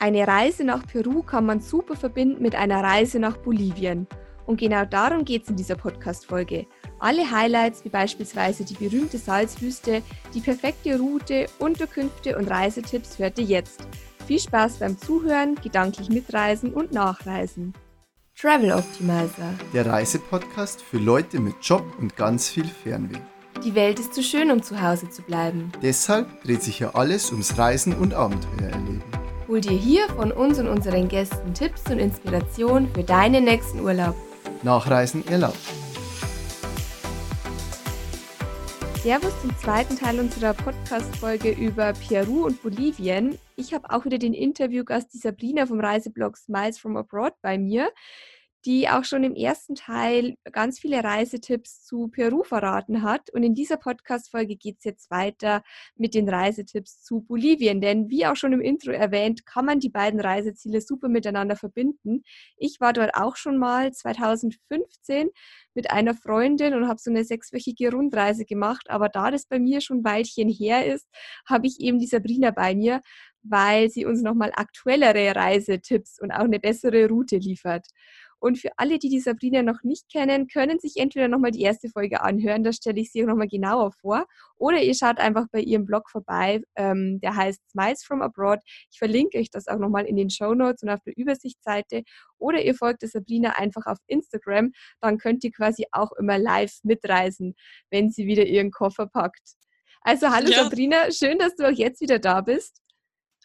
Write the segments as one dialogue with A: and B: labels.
A: Eine Reise nach Peru kann man super verbinden mit einer Reise nach Bolivien. Und genau darum geht es in dieser Podcast-Folge. Alle Highlights, wie beispielsweise die berühmte Salzwüste, die perfekte Route, Unterkünfte und Reisetipps hört ihr jetzt. Viel Spaß beim Zuhören, gedanklich mitreisen und nachreisen. Travel Optimizer.
B: Der Reisepodcast für Leute mit Job und ganz viel Fernweh.
A: Die Welt ist zu schön, um zu Hause zu bleiben.
B: Deshalb dreht sich hier alles ums Reisen und Abenteuer erleben.
A: Hol dir hier von uns und unseren Gästen Tipps und Inspiration für deinen nächsten Urlaub.
B: Nachreisen erlaubt.
A: Servus zum zweiten Teil unserer Podcast-Folge über Peru und Bolivien. Ich habe auch wieder den Interviewgast die Sabrina vom Reiseblog Smiles from Abroad bei mir die auch schon im ersten Teil ganz viele Reisetipps zu Peru verraten hat. Und in dieser Podcast-Folge geht es jetzt weiter mit den Reisetipps zu Bolivien. Denn wie auch schon im Intro erwähnt, kann man die beiden Reiseziele super miteinander verbinden. Ich war dort auch schon mal 2015 mit einer Freundin und habe so eine sechswöchige Rundreise gemacht. Aber da das bei mir schon ein Weilchen her ist, habe ich eben die Sabrina bei mir, weil sie uns nochmal aktuellere Reisetipps und auch eine bessere Route liefert. Und für alle, die die Sabrina noch nicht kennen, können sich entweder nochmal die erste Folge anhören, da stelle ich sie auch nochmal genauer vor, oder ihr schaut einfach bei ihrem Blog vorbei, ähm, der heißt Smiles from Abroad. Ich verlinke euch das auch nochmal in den Show Notes und auf der Übersichtsseite. Oder ihr folgt der Sabrina einfach auf Instagram, dann könnt ihr quasi auch immer live mitreisen, wenn sie wieder ihren Koffer packt. Also hallo ja. Sabrina, schön, dass du auch jetzt wieder da bist.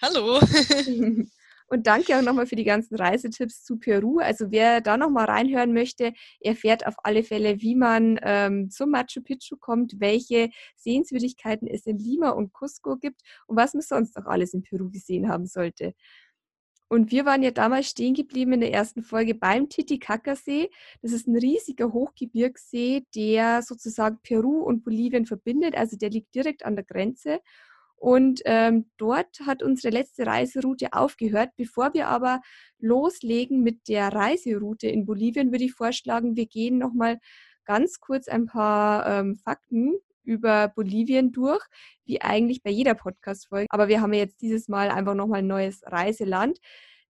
C: Hallo.
A: Und danke auch nochmal für die ganzen Reisetipps zu Peru. Also wer da nochmal reinhören möchte, erfährt auf alle Fälle, wie man ähm, zum Machu Picchu kommt, welche Sehenswürdigkeiten es in Lima und Cusco gibt und was man sonst noch alles in Peru gesehen haben sollte. Und wir waren ja damals stehen geblieben in der ersten Folge beim Titicaca-See. Das ist ein riesiger Hochgebirgssee, der sozusagen Peru und Bolivien verbindet. Also der liegt direkt an der Grenze. Und ähm, dort hat unsere letzte Reiseroute aufgehört. Bevor wir aber loslegen mit der Reiseroute in Bolivien, würde ich vorschlagen, wir gehen nochmal ganz kurz ein paar ähm, Fakten über Bolivien durch, wie eigentlich bei jeder Podcast-Folge. Aber wir haben ja jetzt dieses Mal einfach nochmal ein neues Reiseland.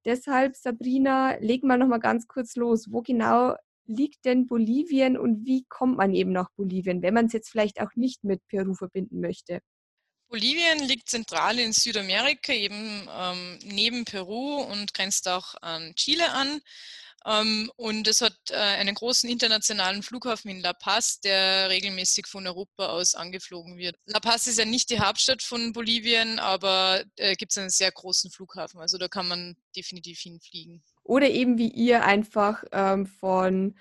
A: Deshalb, Sabrina, legen wir nochmal ganz kurz los. Wo genau liegt denn Bolivien und wie kommt man eben nach Bolivien, wenn man es jetzt vielleicht auch nicht mit Peru verbinden möchte?
C: Bolivien liegt zentral in Südamerika, eben ähm, neben Peru und grenzt auch an Chile an. Ähm, und es hat äh, einen großen internationalen Flughafen in La Paz, der regelmäßig von Europa aus angeflogen wird. La Paz ist ja nicht die Hauptstadt von Bolivien, aber äh, gibt es einen sehr großen Flughafen. Also da kann man definitiv hinfliegen.
A: Oder eben wie ihr einfach ähm, von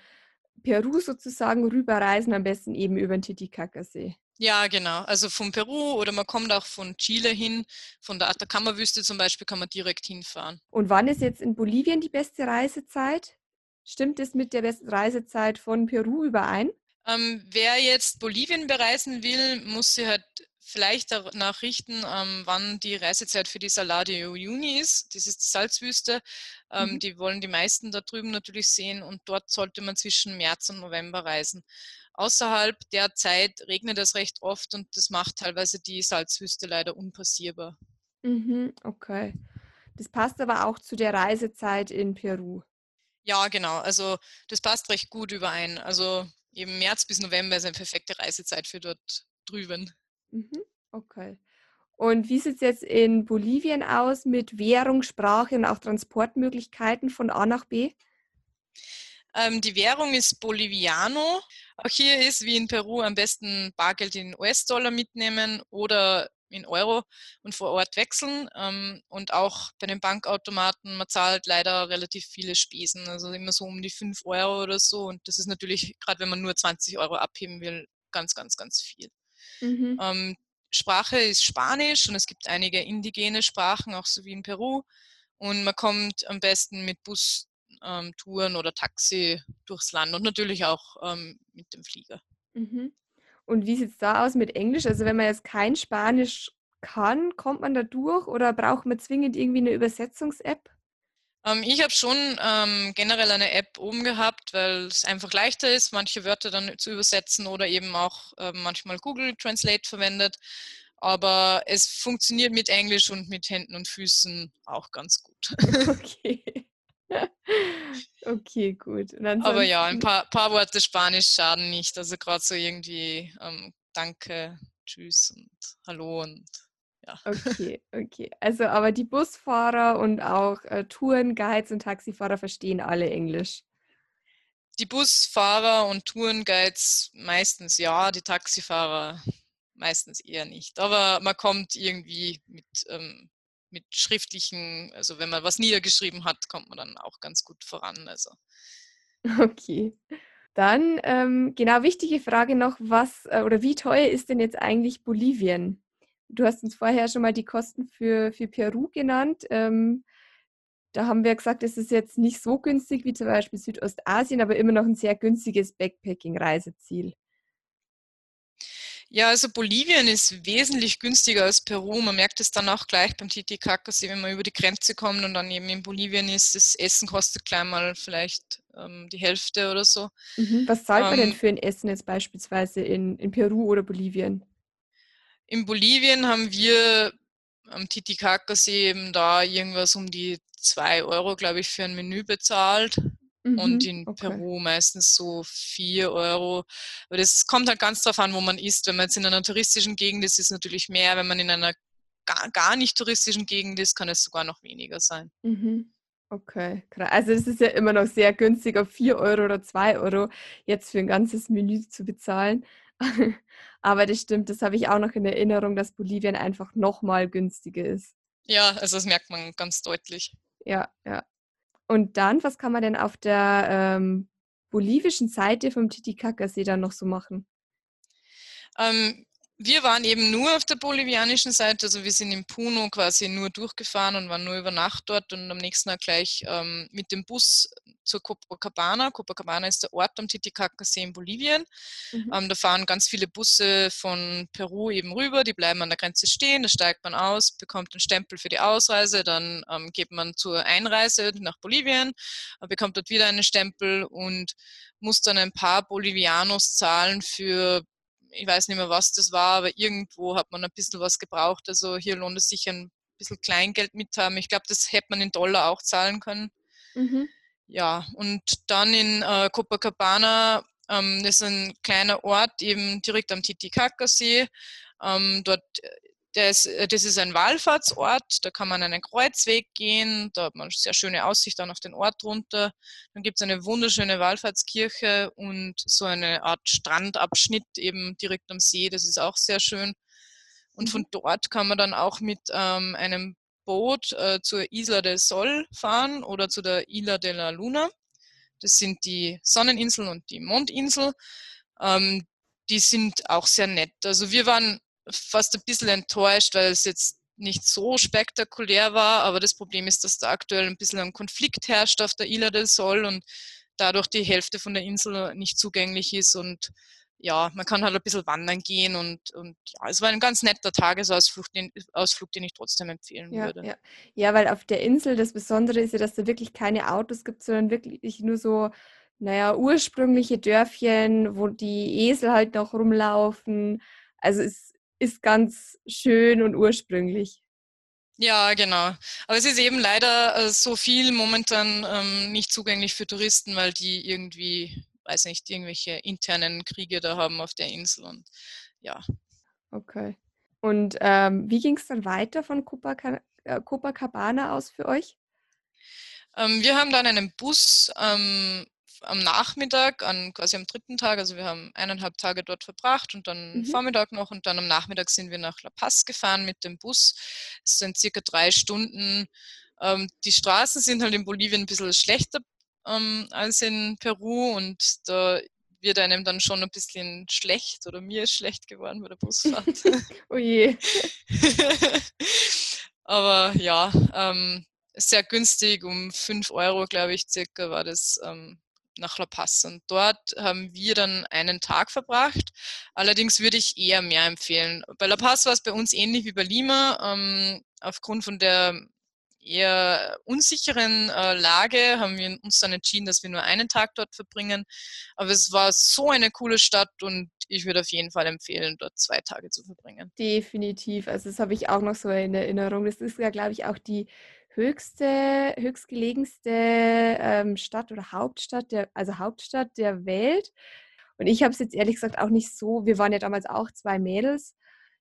A: Peru sozusagen rüberreisen, am besten eben über den Titicaca-See.
C: Ja, genau. Also von Peru oder man kommt auch von Chile hin. Von der Atacama-Wüste zum Beispiel kann man direkt hinfahren.
A: Und wann ist jetzt in Bolivien die beste Reisezeit? Stimmt es mit der besten Reisezeit von Peru überein?
C: Ähm, wer jetzt Bolivien bereisen will, muss sich halt vielleicht danach richten, ähm, wann die Reisezeit für die Salario Uyuni ist. Das ist die Salzwüste. Ähm, mhm. Die wollen die meisten da drüben natürlich sehen und dort sollte man zwischen März und November reisen. Außerhalb der Zeit regnet es recht oft und das macht teilweise die Salzwüste leider unpassierbar.
A: Mhm, okay. Das passt aber auch zu der Reisezeit in Peru.
C: Ja, genau. Also das passt recht gut überein. Also eben März bis November ist eine perfekte Reisezeit für dort drüben.
A: Mhm, okay. Und wie sieht es jetzt in Bolivien aus mit Währung, Sprache und auch Transportmöglichkeiten von A nach B?
C: Ähm, die Währung ist Boliviano. Auch hier ist wie in Peru am besten Bargeld in US-Dollar mitnehmen oder in Euro und vor Ort wechseln. Ähm, und auch bei den Bankautomaten, man zahlt leider relativ viele Spesen, also immer so um die 5 Euro oder so. Und das ist natürlich, gerade wenn man nur 20 Euro abheben will, ganz, ganz, ganz viel. Mhm. Ähm, Sprache ist Spanisch und es gibt einige indigene Sprachen, auch so wie in Peru. Und man kommt am besten mit Bus ähm, Touren oder Taxi durchs Land und natürlich auch ähm, mit dem Flieger.
A: Mhm. Und wie sieht es da aus mit Englisch? Also wenn man jetzt kein Spanisch kann, kommt man da durch oder braucht man zwingend irgendwie eine Übersetzungs-App?
C: Ähm, ich habe schon ähm, generell eine App oben gehabt, weil es einfach leichter ist, manche Wörter dann zu übersetzen oder eben auch äh, manchmal Google Translate verwendet. aber es funktioniert mit Englisch und mit Händen und Füßen auch ganz gut.
A: Okay. okay, gut.
C: Aber ja, ein paar, paar Worte Spanisch schaden nicht. Also gerade so irgendwie ähm, Danke, Tschüss und Hallo und ja.
A: Okay, okay. Also aber die Busfahrer und auch äh, Tourenguides und Taxifahrer verstehen alle Englisch.
C: Die Busfahrer und Tourenguides meistens ja, die Taxifahrer meistens eher nicht. Aber man kommt irgendwie mit, ähm, mit schriftlichen, also wenn man was niedergeschrieben hat, kommt man dann auch ganz gut voran. Also.
A: Okay. Dann, ähm, genau, wichtige Frage noch, was äh, oder wie teuer ist denn jetzt eigentlich Bolivien? Du hast uns vorher schon mal die Kosten für, für Peru genannt. Ähm, da haben wir gesagt, es ist jetzt nicht so günstig wie zum Beispiel Südostasien, aber immer noch ein sehr günstiges Backpacking-Reiseziel.
C: Ja, also Bolivien ist wesentlich günstiger als Peru. Man merkt es dann auch gleich beim Titicacasee, wenn man über die Grenze kommt und dann eben in Bolivien ist, das Essen kostet gleich mal vielleicht ähm, die Hälfte oder so.
A: Mhm. Was zahlt man denn ähm für ein Essen jetzt beispielsweise in, in Peru oder Bolivien?
C: In Bolivien haben wir am Titicacasee eben da irgendwas um die 2 Euro, glaube ich, für ein Menü bezahlt. Mhm, und in okay. Peru meistens so 4 Euro. Aber das kommt halt ganz drauf an, wo man ist. Wenn man jetzt in einer touristischen Gegend ist, ist es natürlich mehr. Wenn man in einer gar, gar nicht touristischen Gegend ist, kann es sogar noch weniger sein.
A: Mhm. Okay, also das ist ja immer noch sehr günstig, auf 4 Euro oder 2 Euro jetzt für ein ganzes Menü zu bezahlen. Aber das stimmt, das habe ich auch noch in Erinnerung, dass Bolivien einfach nochmal günstiger ist.
C: Ja, also das merkt man ganz deutlich.
A: Ja, ja. Und dann, was kann man denn auf der ähm, bolivischen Seite vom Titicacasee dann noch so machen?
C: Ähm, wir waren eben nur auf der bolivianischen Seite, also wir sind in Puno quasi nur durchgefahren und waren nur über Nacht dort und am nächsten Tag gleich ähm, mit dem Bus zur Copacabana. Copacabana ist der Ort am Titicacasee in Bolivien. Mhm. Ähm, da fahren ganz viele Busse von Peru eben rüber, die bleiben an der Grenze stehen, da steigt man aus, bekommt einen Stempel für die Ausreise, dann ähm, geht man zur Einreise nach Bolivien, äh, bekommt dort wieder einen Stempel und muss dann ein paar Bolivianos zahlen für ich weiß nicht mehr, was das war, aber irgendwo hat man ein bisschen was gebraucht. Also hier lohnt es sich ein bisschen Kleingeld mit haben. Ich glaube, das hätte man in Dollar auch zahlen können. Mhm. Ja, und dann in äh, Copacabana, ähm, das ist ein kleiner Ort eben direkt am Titicacasee. Ähm, dort das, äh, das ist ein Wallfahrtsort, da kann man einen Kreuzweg gehen, da hat man eine sehr schöne Aussicht dann auf den Ort runter. Dann gibt es eine wunderschöne Wallfahrtskirche und so eine Art Strandabschnitt eben direkt am See, das ist auch sehr schön. Und von mhm. dort kann man dann auch mit ähm, einem Boot äh, zur Isla del Sol fahren oder zu der Isla de la Luna. Das sind die Sonneninsel und die Mondinsel. Ähm, die sind auch sehr nett. Also wir waren fast ein bisschen enttäuscht, weil es jetzt nicht so spektakulär war, aber das Problem ist, dass da aktuell ein bisschen ein Konflikt herrscht auf der Isla del Sol und dadurch die Hälfte von der Insel nicht zugänglich ist und ja, man kann halt ein bisschen wandern gehen und, und ja, es war ein ganz netter Tagesausflug, den, Ausflug, den ich trotzdem empfehlen
A: ja,
C: würde.
A: Ja. ja, weil auf der Insel das Besondere ist ja, dass da wirklich keine Autos gibt, sondern wirklich nur so, naja, ursprüngliche Dörfchen, wo die Esel halt noch rumlaufen. Also es ist ganz schön und ursprünglich.
C: Ja, genau. Aber es ist eben leider äh, so viel momentan ähm, nicht zugänglich für Touristen, weil die irgendwie, weiß nicht, irgendwelche internen Kriege da haben auf der Insel und ja.
A: Okay. Und ähm, wie ging es dann weiter von äh, Copacabana aus für euch?
C: Ähm, wir haben dann einen Bus ähm, am Nachmittag, an, quasi am dritten Tag, also wir haben eineinhalb Tage dort verbracht und dann mhm. Vormittag noch und dann am Nachmittag sind wir nach La Paz gefahren mit dem Bus. Es sind circa drei Stunden. Ähm, die Straßen sind halt in Bolivien ein bisschen schlechter ähm, als in Peru und da wird einem dann schon ein bisschen schlecht oder mir ist schlecht geworden bei der Busfahrt.
A: oh je.
C: Aber ja, ähm, sehr günstig, um 5 Euro, glaube ich, circa war das ähm, nach La Paz. Und dort haben wir dann einen Tag verbracht. Allerdings würde ich eher mehr empfehlen. Bei La Paz war es bei uns ähnlich wie bei Lima. Ähm, aufgrund von der eher unsicheren äh, Lage haben wir uns dann entschieden, dass wir nur einen Tag dort verbringen. Aber es war so eine coole Stadt und ich würde auf jeden Fall empfehlen, dort zwei Tage zu verbringen.
A: Definitiv. Also das habe ich auch noch so in Erinnerung. Das ist ja, glaube ich, auch die höchste, höchstgelegenste ähm, Stadt oder Hauptstadt, der, also Hauptstadt der Welt. Und ich habe es jetzt ehrlich gesagt auch nicht so, wir waren ja damals auch zwei Mädels,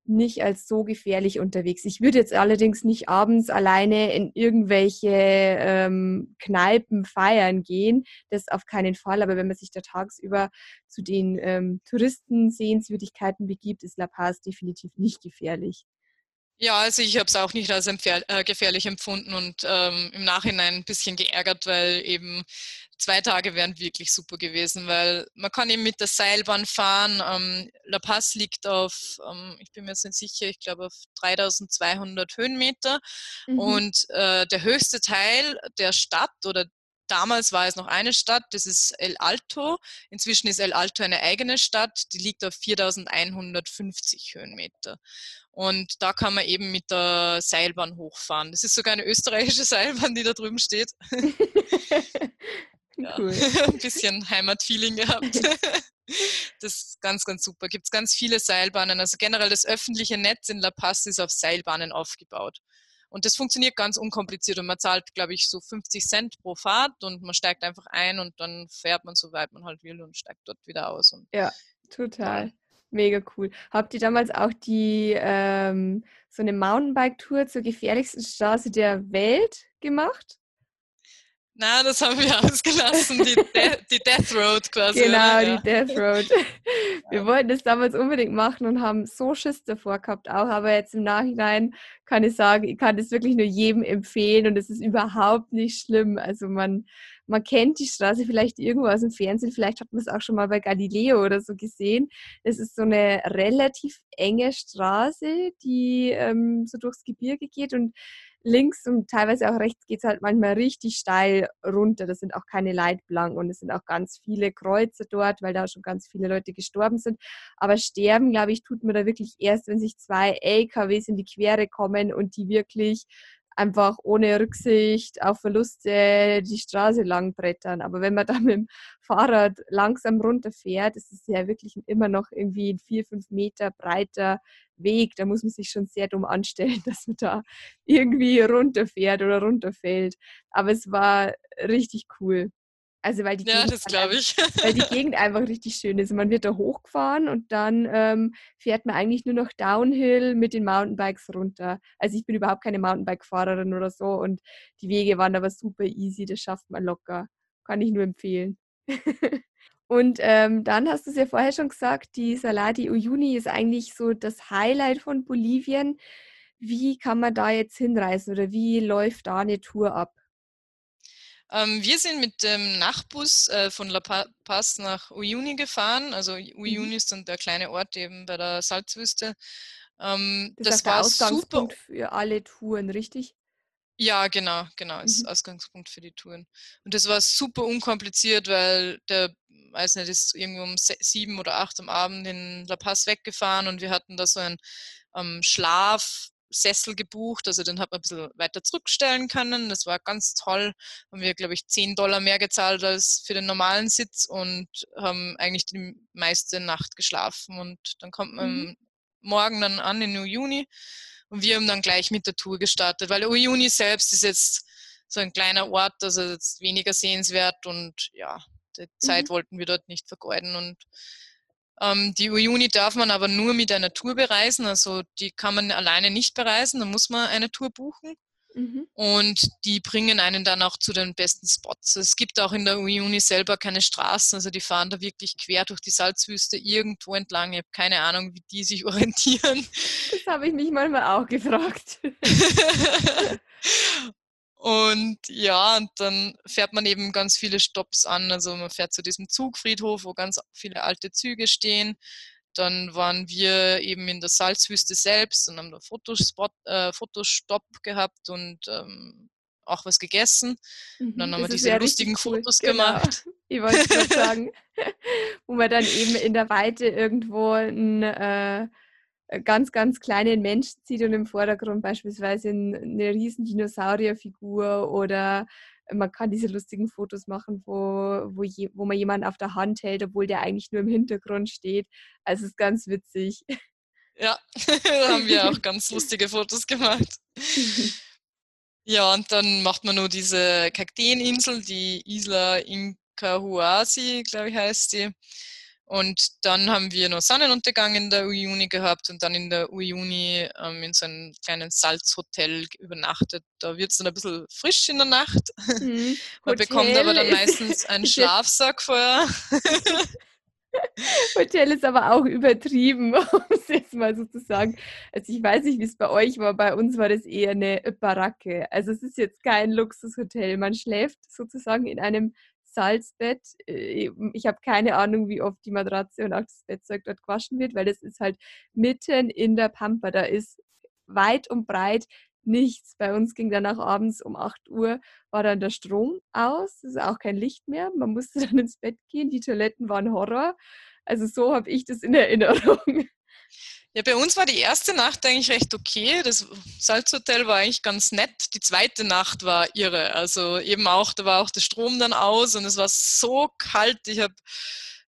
A: nicht als so gefährlich unterwegs. Ich würde jetzt allerdings nicht abends alleine in irgendwelche ähm, Kneipen feiern gehen. Das auf keinen Fall. Aber wenn man sich da tagsüber zu den ähm, Touristensehenswürdigkeiten begibt, ist La Paz definitiv nicht gefährlich.
C: Ja, also ich habe es auch nicht als äh, gefährlich empfunden und ähm, im Nachhinein ein bisschen geärgert, weil eben zwei Tage wären wirklich super gewesen, weil man kann eben mit der Seilbahn fahren. Ähm, La Paz liegt auf, ähm, ich bin mir jetzt nicht sicher, ich glaube auf 3200 Höhenmeter mhm. und äh, der höchste Teil der Stadt oder Damals war es noch eine Stadt, das ist El Alto. Inzwischen ist El Alto eine eigene Stadt, die liegt auf 4150 Höhenmeter. Und da kann man eben mit der Seilbahn hochfahren. Das ist sogar eine österreichische Seilbahn, die da drüben steht. ja, cool. ein bisschen Heimatfeeling gehabt. das ist ganz, ganz super. Gibt es ganz viele Seilbahnen. Also generell das öffentliche Netz in La Paz ist auf Seilbahnen aufgebaut. Und das funktioniert ganz unkompliziert und man zahlt, glaube ich, so 50 Cent pro Fahrt und man steigt einfach ein und dann fährt man so weit man halt will und steigt dort wieder aus.
A: Ja, total. Mega cool. Habt ihr damals auch die ähm, so eine Mountainbike-Tour zur gefährlichsten Straße der Welt gemacht?
C: Na, das haben wir ausgelassen, die, De die Death Road quasi.
A: Genau, oder? die Death Road. Wir wollten das damals unbedingt machen und haben so Schiss davor gehabt auch, aber jetzt im Nachhinein kann ich sagen, ich kann das wirklich nur jedem empfehlen und es ist überhaupt nicht schlimm. Also man, man kennt die Straße vielleicht irgendwo aus dem Fernsehen, vielleicht hat man es auch schon mal bei Galileo oder so gesehen. Es ist so eine relativ enge Straße, die ähm, so durchs Gebirge geht und links und teilweise auch rechts geht es halt manchmal richtig steil runter. Das sind auch keine Leitplanken und es sind auch ganz viele Kreuze dort, weil da schon ganz viele Leute gestorben sind. Aber sterben, glaube ich, tut man da wirklich erst, wenn sich zwei LKWs in die Quere kommen und die wirklich einfach ohne Rücksicht auf Verluste die Straße lang brettern. Aber wenn man da mit dem Fahrrad langsam runterfährt, ist es ja wirklich immer noch irgendwie ein vier, fünf Meter breiter Weg. Da muss man sich schon sehr dumm anstellen, dass man da irgendwie runterfährt oder runterfällt. Aber es war richtig cool. Also weil die,
C: ja, Gegend,
A: weil die Gegend einfach richtig schön ist. Man wird da hochgefahren und dann ähm, fährt man eigentlich nur noch Downhill mit den Mountainbikes runter. Also ich bin überhaupt keine Mountainbike-Fahrerin oder so und die Wege waren aber super easy, das schafft man locker. Kann ich nur empfehlen. und ähm, dann hast du es ja vorher schon gesagt, die Saladi Uyuni ist eigentlich so das Highlight von Bolivien. Wie kann man da jetzt hinreisen oder wie läuft da eine Tour ab?
C: Ähm, wir sind mit dem Nachtbus äh, von La Paz nach Uyuni gefahren. Also Uyuni mhm. ist dann der kleine Ort eben bei der Salzwüste.
A: Ähm, das, das war der Ausgangspunkt super. für alle Touren, richtig?
C: Ja, genau, genau, ist mhm. Ausgangspunkt für die Touren. Und das war super unkompliziert, weil der, weiß nicht, ist irgendwie um sieben oder acht am Abend in La Paz weggefahren und wir hatten da so ein ähm, Schlaf, Sessel gebucht, also den hat man ein bisschen weiter zurückstellen können. Das war ganz toll. Haben wir, glaube ich, 10 Dollar mehr gezahlt als für den normalen Sitz und haben eigentlich die meiste Nacht geschlafen. Und dann kommt man mhm. morgen dann an in Juni und wir haben dann gleich mit der Tour gestartet, weil Juni selbst ist jetzt so ein kleiner Ort, also jetzt weniger sehenswert und ja, die Zeit mhm. wollten wir dort nicht vergeuden und ähm, die Uyuni darf man aber nur mit einer Tour bereisen, also die kann man alleine nicht bereisen, da muss man eine Tour buchen. Mhm. Und die bringen einen dann auch zu den besten Spots. Es gibt auch in der Uyuni selber keine Straßen, also die fahren da wirklich quer durch die Salzwüste irgendwo entlang. Ich habe keine Ahnung, wie die sich orientieren.
A: Das habe ich mich manchmal auch gefragt.
C: Und ja, und dann fährt man eben ganz viele Stops an. Also man fährt zu diesem Zugfriedhof, wo ganz viele alte Züge stehen. Dann waren wir eben in der Salzwüste selbst und haben da Fotospot, äh, Fotostopp gehabt und ähm, auch was gegessen. Und dann mhm, haben wir diese lustigen cool. Fotos genau. gemacht.
A: Ich wollte gerade sagen, wo man dann eben in der Weite irgendwo ein, äh, ganz, ganz kleinen Menschen sieht und im Vordergrund beispielsweise eine riesen Dinosaurierfigur oder man kann diese lustigen Fotos machen, wo, wo, je, wo man jemanden auf der Hand hält, obwohl der eigentlich nur im Hintergrund steht. Also es ist ganz witzig.
C: Ja, da haben wir auch ganz lustige Fotos gemacht. Ja, und dann macht man nur diese Kakteeninsel, die Isla Incahuasi, glaube ich, heißt die. Und dann haben wir noch Sonnenuntergang in der Uyuni gehabt und dann in der Uyuni ähm, in so einem kleinen Salzhotel übernachtet. Da wird es dann ein bisschen frisch in der Nacht. Mhm. Man Hotel bekommt aber dann meistens einen Schlafsack vorher.
A: Hotel ist aber auch übertrieben, um es jetzt mal so zu sagen. Also ich weiß nicht, wie es bei euch war. Bei uns war das eher eine Baracke. Also es ist jetzt kein Luxushotel. Man schläft sozusagen in einem Salzbett. Äh, ich habe keine Ahnung, wie oft die Matratze und auch das Bettzeug dort gewaschen wird, weil das ist halt mitten in der Pampa. Da ist weit und breit nichts. Bei uns ging dann auch abends um 8 Uhr, war dann der Strom aus, es ist auch kein Licht mehr. Man musste dann ins Bett gehen, die Toiletten waren Horror. Also so habe ich das in Erinnerung.
C: Ja, bei uns war die erste Nacht eigentlich recht okay. Das Salzhotel war eigentlich ganz nett. Die zweite Nacht war irre. Also eben auch, da war auch der Strom dann aus und es war so kalt. Ich habe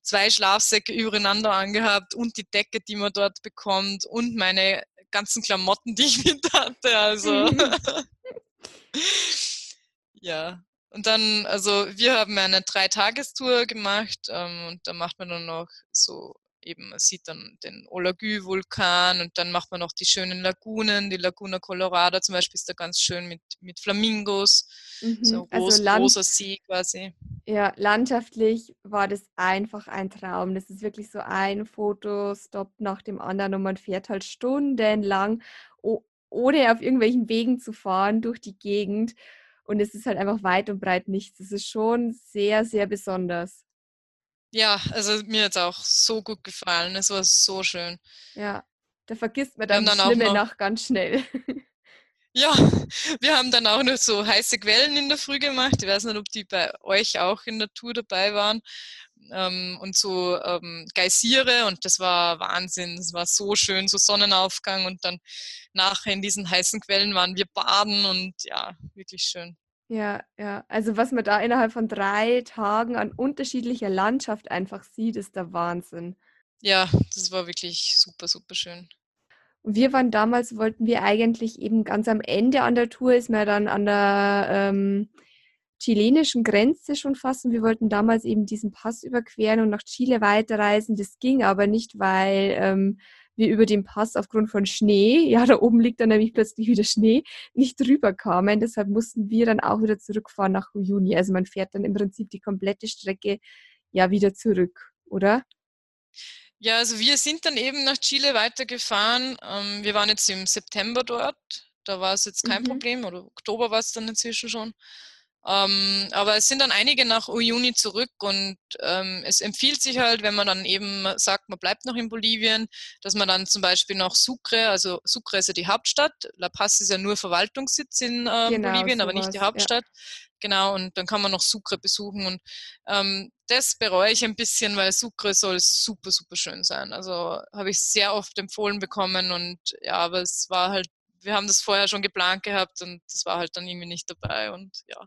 C: zwei Schlafsäcke übereinander angehabt und die Decke, die man dort bekommt und meine ganzen Klamotten, die ich mit hatte. Also ja. Und dann, also wir haben eine Dreitagestour gemacht ähm, und da macht man dann noch so eben, man sieht dann den Olagü-Vulkan und dann macht man noch die schönen Lagunen, die Laguna Colorada zum Beispiel ist da ganz schön mit, mit Flamingos, mhm. so also groß, also großer See quasi.
A: Ja, landschaftlich war das einfach ein Traum. Das ist wirklich so ein Fotostop nach dem anderen und man fährt halt stundenlang, ohne auf irgendwelchen Wegen zu fahren, durch die Gegend. Und es ist halt einfach weit und breit nichts. Es ist schon sehr, sehr besonders.
C: Ja, also mir hat es auch so gut gefallen. Es war so schön.
A: Ja, da vergisst man dann, dann schlimme Nacht ganz schnell.
C: Ja, wir haben dann auch noch so heiße Quellen in der Früh gemacht. Ich weiß nicht, ob die bei euch auch in der Tour dabei waren. Ähm, und so ähm, Geysire und das war Wahnsinn. Es war so schön, so Sonnenaufgang und dann nachher in diesen heißen Quellen waren wir baden und ja, wirklich schön.
A: Ja, ja. Also was man da innerhalb von drei Tagen an unterschiedlicher Landschaft einfach sieht, ist der Wahnsinn.
C: Ja, das war wirklich super, super schön.
A: Und wir waren damals, wollten wir eigentlich eben ganz am Ende an der Tour, ist man dann an der ähm, chilenischen Grenze schon fast und wir wollten damals eben diesen Pass überqueren und nach Chile weiterreisen. Das ging aber nicht, weil ähm, wir über den Pass aufgrund von Schnee, ja, da oben liegt dann nämlich plötzlich wieder Schnee, nicht drüber kamen. Deshalb mussten wir dann auch wieder zurückfahren nach Uyuni. Also man fährt dann im Prinzip die komplette Strecke ja wieder zurück, oder?
C: Ja, also wir sind dann eben nach Chile weitergefahren. Ähm, wir waren jetzt im September dort. Da war es jetzt kein mhm. Problem, oder Oktober war es dann inzwischen schon. Ähm, aber es sind dann einige nach Uyuni zurück und ähm, es empfiehlt sich halt, wenn man dann eben sagt, man bleibt noch in Bolivien, dass man dann zum Beispiel noch Sucre, also Sucre ist ja die Hauptstadt, La Paz ist ja nur Verwaltungssitz in äh, genau, Bolivien, aber nicht die Hauptstadt. Ja. Genau, und dann kann man noch Sucre besuchen und ähm, das bereue ich ein bisschen, weil Sucre soll super, super schön sein. Also habe ich sehr oft empfohlen bekommen und ja, aber es war halt wir haben das vorher schon geplant gehabt und das war halt dann irgendwie nicht dabei und ja,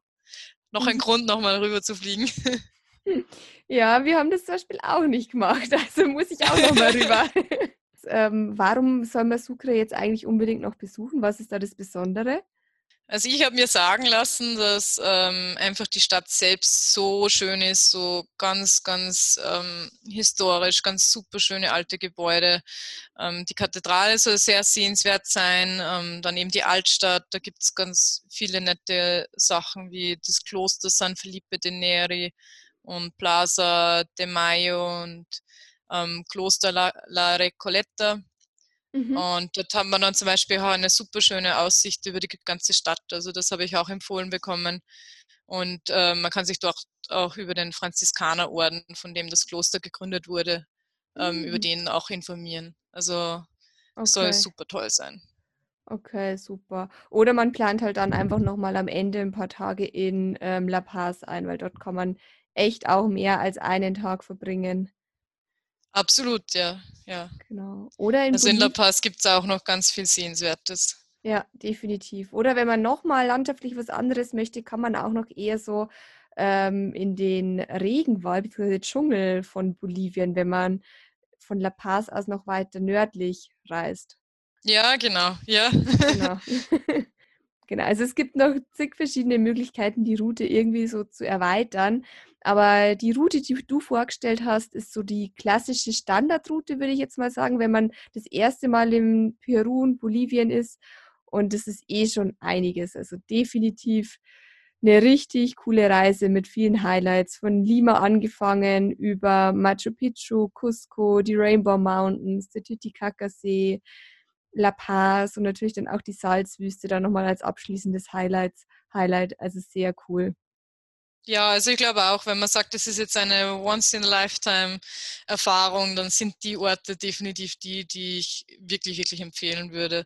C: noch ein mhm. Grund, nochmal rüber zu fliegen.
A: Ja, wir haben das zum Beispiel auch nicht gemacht, also muss ich auch nochmal rüber. ähm, warum soll man Sucre jetzt eigentlich unbedingt noch besuchen? Was ist da das Besondere?
C: Also ich habe mir sagen lassen, dass ähm, einfach die Stadt selbst so schön ist, so ganz, ganz ähm, historisch, ganz super schöne alte Gebäude. Ähm, die Kathedrale soll sehr sehenswert sein, ähm, dann eben die Altstadt, da gibt es ganz viele nette Sachen wie das Kloster San Felipe de Neri und Plaza de Mayo und ähm, Kloster La, La Recoleta. Mhm. Und dort haben wir dann zum Beispiel auch eine super schöne Aussicht über die ganze Stadt. Also das habe ich auch empfohlen bekommen. Und äh, man kann sich dort auch über den Franziskanerorden, von dem das Kloster gegründet wurde, ähm, mhm. über den auch informieren. Also okay. soll super toll sein.
A: Okay, super. Oder man plant halt dann einfach nochmal am Ende ein paar Tage in ähm, La Paz ein, weil dort kann man echt auch mehr als einen Tag verbringen.
C: Absolut, ja. ja.
A: Genau. Oder
C: in also in La Paz gibt es auch noch ganz viel Sehenswertes.
A: Ja, definitiv. Oder wenn man nochmal landschaftlich was anderes möchte, kann man auch noch eher so ähm, in den Regenwald bzw. Dschungel von Bolivien, wenn man von La Paz aus noch weiter nördlich reist.
C: Ja, genau, ja.
A: Genau. genau. Also es gibt noch zig verschiedene Möglichkeiten, die Route irgendwie so zu erweitern. Aber die Route, die du vorgestellt hast, ist so die klassische Standardroute, würde ich jetzt mal sagen, wenn man das erste Mal in Peru und Bolivien ist. Und das ist eh schon einiges. Also definitiv eine richtig coole Reise mit vielen Highlights. Von Lima angefangen über Machu Picchu, Cusco, die Rainbow Mountains, der Titicaca-See, La Paz und natürlich dann auch die Salzwüste da nochmal als abschließendes Highlights, Highlight. Also sehr cool.
C: Ja, also ich glaube auch, wenn man sagt, das ist jetzt eine Once-in-a-Lifetime-Erfahrung, dann sind die Orte definitiv die, die ich wirklich, wirklich empfehlen würde.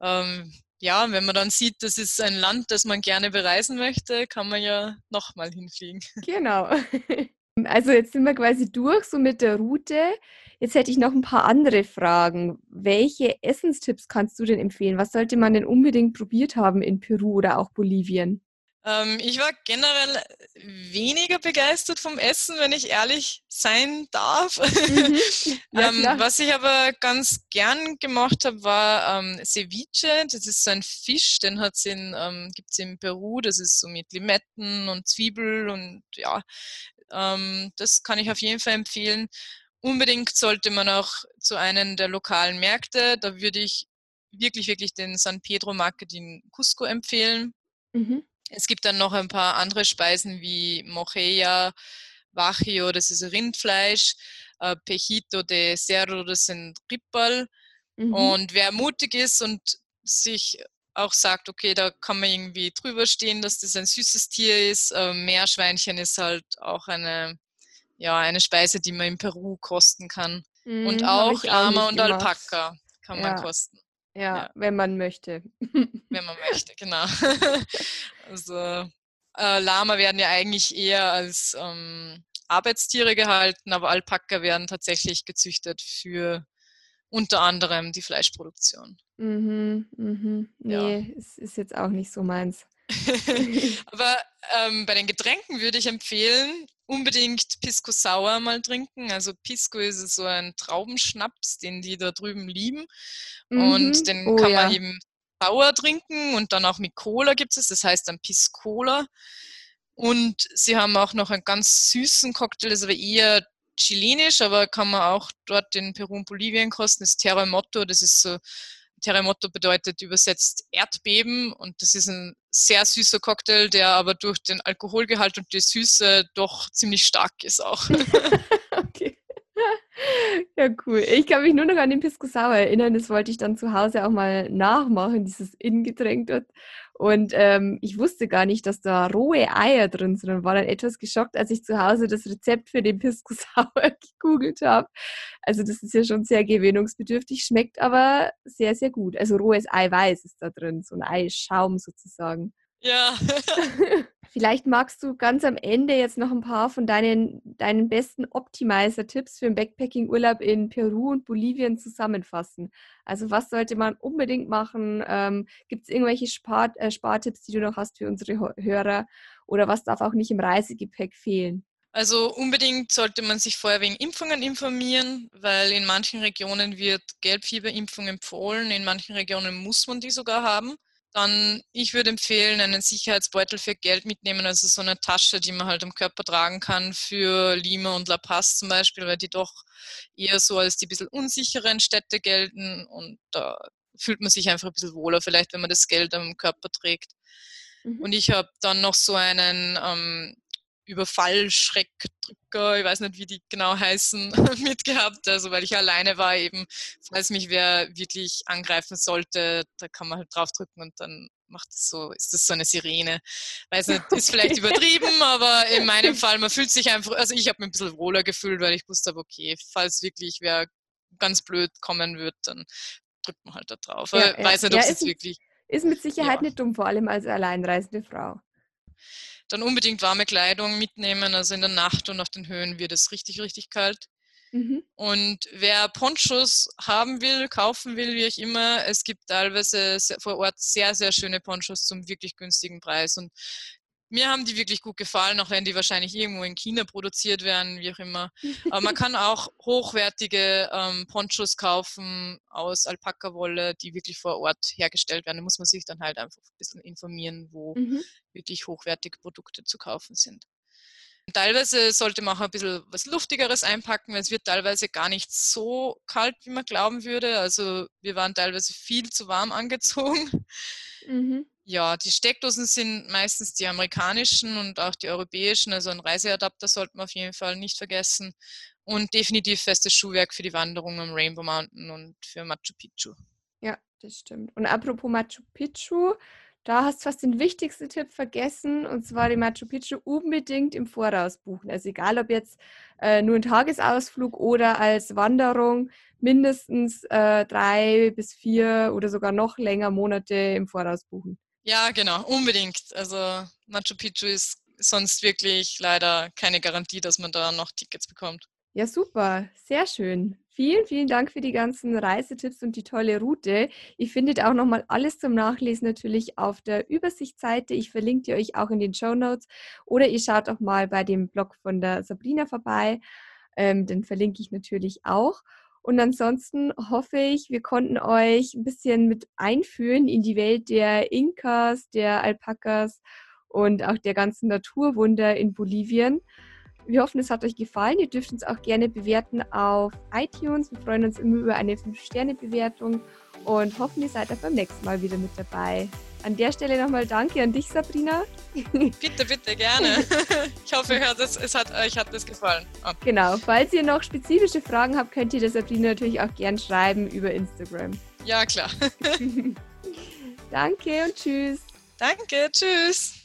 C: Ähm, ja, wenn man dann sieht, das ist ein Land, das man gerne bereisen möchte, kann man ja nochmal hinfliegen.
A: Genau. Also jetzt sind wir quasi durch so mit der Route. Jetzt hätte ich noch ein paar andere Fragen. Welche Essenstipps kannst du denn empfehlen? Was sollte man denn unbedingt probiert haben in Peru oder auch Bolivien?
C: Ähm, ich war generell weniger begeistert vom Essen, wenn ich ehrlich sein darf. Mhm. ähm, was ich aber ganz gern gemacht habe, war ähm, Ceviche. Das ist so ein Fisch, den hat's in, ähm, gibt es in Peru. Das ist so mit Limetten und Zwiebel und ja, ähm, das kann ich auf jeden Fall empfehlen. Unbedingt sollte man auch zu einem der lokalen Märkte. Da würde ich wirklich, wirklich den San Pedro Market in Cusco empfehlen. Mhm. Es gibt dann noch ein paar andere Speisen wie Mojeja, Vajillo, das ist Rindfleisch, äh, Pejito de Cerro, das sind Ripperl. Mhm. Und wer mutig ist und sich auch sagt, okay, da kann man irgendwie drüber stehen, dass das ein süßes Tier ist. Äh, Meerschweinchen ist halt auch eine, ja, eine Speise, die man in Peru kosten kann. Mhm, und auch Lama und gemacht. Alpaka kann ja. man kosten.
A: Ja, wenn man möchte.
C: Wenn man möchte, genau. also äh, Lama werden ja eigentlich eher als ähm, Arbeitstiere gehalten, aber Alpaka werden tatsächlich gezüchtet für unter anderem die Fleischproduktion.
A: Mhm, mhm. Nee, ja. es ist jetzt auch nicht so meins.
C: aber ähm, bei den Getränken würde ich empfehlen, unbedingt Pisco Sour mal trinken. Also Pisco ist so ein Traubenschnaps, den die da drüben lieben. Mhm. Und den oh, kann man ja. eben sauer trinken und dann auch mit Cola gibt es. Das heißt dann Piscola. Und sie haben auch noch einen ganz süßen Cocktail, das ist aber eher chilenisch, aber kann man auch dort in Peru und Bolivien kosten. Das ist Terremoto, das ist so Terremoto bedeutet übersetzt Erdbeben und das ist ein sehr süßer Cocktail, der aber durch den Alkoholgehalt und die Süße doch ziemlich stark ist auch.
A: okay. Ja, cool. Ich kann mich nur noch an den Pisco Sour erinnern. Das wollte ich dann zu Hause auch mal nachmachen, dieses Innengetränk dort. Und ähm, ich wusste gar nicht, dass da rohe Eier drin sind und war dann etwas geschockt, als ich zu Hause das Rezept für den Pisco Sour gegoogelt habe. Also das ist ja schon sehr gewöhnungsbedürftig, schmeckt aber sehr, sehr gut. Also rohes Eiweiß ist da drin, so ein Eischaum sozusagen.
C: Ja.
A: Vielleicht magst du ganz am Ende jetzt noch ein paar von deinen, deinen besten Optimizer-Tipps für einen Backpacking-Urlaub in Peru und Bolivien zusammenfassen. Also was sollte man unbedingt machen? Ähm, Gibt es irgendwelche Spart, äh, Spartipps, die du noch hast für unsere Hörer? Oder was darf auch nicht im Reisegepäck fehlen?
C: Also unbedingt sollte man sich vorher wegen Impfungen informieren, weil in manchen Regionen wird Gelbfieberimpfung empfohlen, in manchen Regionen muss man die sogar haben. Dann, ich würde empfehlen, einen Sicherheitsbeutel für Geld mitnehmen, also so eine Tasche, die man halt am Körper tragen kann für Lima und La Paz zum Beispiel, weil die doch eher so als die bisschen unsicheren Städte gelten und da fühlt man sich einfach ein bisschen wohler, vielleicht wenn man das Geld am Körper trägt. Mhm. Und ich habe dann noch so einen ähm, Überfallschreckdrücker, ich weiß nicht, wie die genau heißen, mitgehabt. Also weil ich alleine war eben, falls mich wer wirklich angreifen sollte, da kann man halt draufdrücken und dann macht es so, ist das so eine Sirene. Weiß nicht, ist vielleicht übertrieben, aber in meinem Fall, man fühlt sich einfach, also ich habe mich ein bisschen wohler gefühlt, weil ich wusste, okay, falls wirklich wer ganz blöd kommen wird, dann drückt man halt da drauf. Ja, weiß nicht, ob ja, es wirklich.
A: Ist mit Sicherheit ja. nicht dumm, vor allem als alleinreisende Frau.
C: Dann unbedingt warme Kleidung mitnehmen. Also in der Nacht und auf den Höhen wird es richtig, richtig kalt. Mhm. Und wer Ponchos haben will, kaufen will, wie ich immer, es gibt teilweise vor Ort sehr, sehr schöne Ponchos zum wirklich günstigen Preis. Und mir haben die wirklich gut gefallen, auch wenn die wahrscheinlich irgendwo in China produziert werden, wie auch immer. Aber man kann auch hochwertige ähm, Ponchos kaufen aus Alpaka-Wolle, die wirklich vor Ort hergestellt werden. Da muss man sich dann halt einfach ein bisschen informieren, wo mhm. wirklich hochwertige Produkte zu kaufen sind. Teilweise sollte man auch ein bisschen was Luftigeres einpacken, weil es wird teilweise gar nicht so kalt, wie man glauben würde. Also wir waren teilweise viel zu warm angezogen. Mhm. Ja, die Steckdosen sind meistens die amerikanischen und auch die europäischen. Also ein Reiseadapter sollte man auf jeden Fall nicht vergessen. Und definitiv festes Schuhwerk für die Wanderung am Rainbow Mountain und für Machu Picchu.
A: Ja, das stimmt. Und apropos Machu Picchu, da hast du fast den wichtigsten Tipp vergessen, und zwar die Machu Picchu unbedingt im Voraus buchen. Also egal, ob jetzt äh, nur ein Tagesausflug oder als Wanderung, mindestens äh, drei bis vier oder sogar noch länger Monate im Voraus buchen.
C: Ja, genau, unbedingt. Also Machu Picchu ist sonst wirklich leider keine Garantie, dass man da noch Tickets bekommt.
A: Ja, super, sehr schön. Vielen, vielen Dank für die ganzen Reisetipps und die tolle Route. Ihr findet auch nochmal alles zum Nachlesen natürlich auf der Übersichtsseite. Ich verlinke die euch auch in den Show Notes oder ihr schaut auch mal bei dem Blog von der Sabrina vorbei. Ähm, den verlinke ich natürlich auch. Und ansonsten hoffe ich, wir konnten euch ein bisschen mit einführen in die Welt der Inkas, der Alpakas und auch der ganzen Naturwunder in Bolivien. Wir hoffen, es hat euch gefallen. Ihr dürft uns auch gerne bewerten auf iTunes. Wir freuen uns immer über eine 5-Sterne-Bewertung und hoffen, ihr seid auch beim nächsten Mal wieder mit dabei. An der Stelle nochmal danke an dich, Sabrina.
C: Bitte, bitte, gerne. Ich hoffe, es hat, euch hat das gefallen.
A: Oh. Genau. Falls ihr noch spezifische Fragen habt, könnt ihr der Sabrina natürlich auch gern schreiben über Instagram.
C: Ja, klar.
A: danke und tschüss.
C: Danke, tschüss.